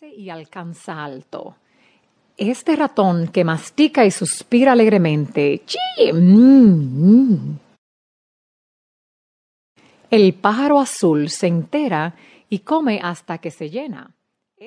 Y alcanza alto. Este ratón que mastica y suspira alegremente. ¡Chi! Mm, mm. El pájaro azul se entera y come hasta que se llena.